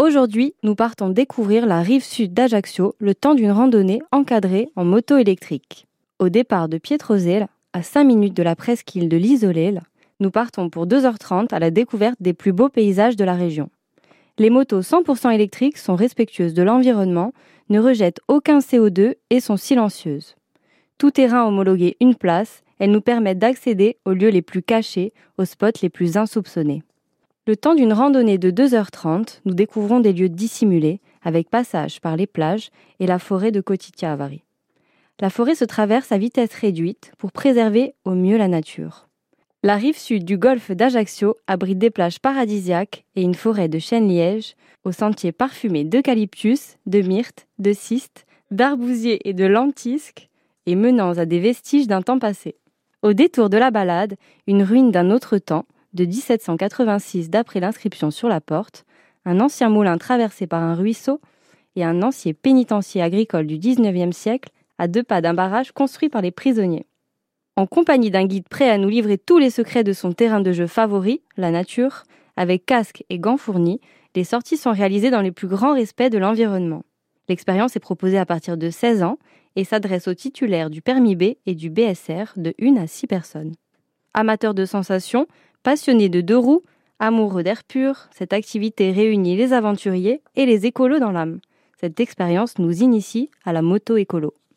Aujourd'hui, nous partons découvrir la rive sud d'Ajaccio le temps d'une randonnée encadrée en moto électrique. Au départ de Pietrozelle, à 5 minutes de la presqu'île de l'Isolel, nous partons pour 2h30 à la découverte des plus beaux paysages de la région. Les motos 100% électriques sont respectueuses de l'environnement, ne rejettent aucun CO2 et sont silencieuses. Tout terrain homologué une place, elles nous permettent d'accéder aux lieux les plus cachés, aux spots les plus insoupçonnés. Le temps d'une randonnée de 2h30, nous découvrons des lieux dissimulés, avec passage par les plages et la forêt de Kotitia-Avari. La forêt se traverse à vitesse réduite pour préserver au mieux la nature. La rive sud du golfe d'Ajaccio abrite des plages paradisiaques et une forêt de chênes-lièges, aux sentiers parfumés d'eucalyptus, de myrte, de cystes, d'arbousiers et de lentisques, et menant à des vestiges d'un temps passé. Au détour de la balade, une ruine d'un autre temps, de 1786 d'après l'inscription sur la porte, un ancien moulin traversé par un ruisseau et un ancien pénitencier agricole du XIXe siècle à deux pas d'un barrage construit par les prisonniers. En compagnie d'un guide prêt à nous livrer tous les secrets de son terrain de jeu favori, la nature, avec casque et gants fournis, les sorties sont réalisées dans le plus grand respect de l'environnement. L'expérience est proposée à partir de 16 ans et s'adresse aux titulaires du permis B et du BSR de 1 à 6 personnes. Amateurs de sensations, Passionné de deux roues, amoureux d'air pur, cette activité réunit les aventuriers et les écolos dans l'âme. Cette expérience nous initie à la moto écolo.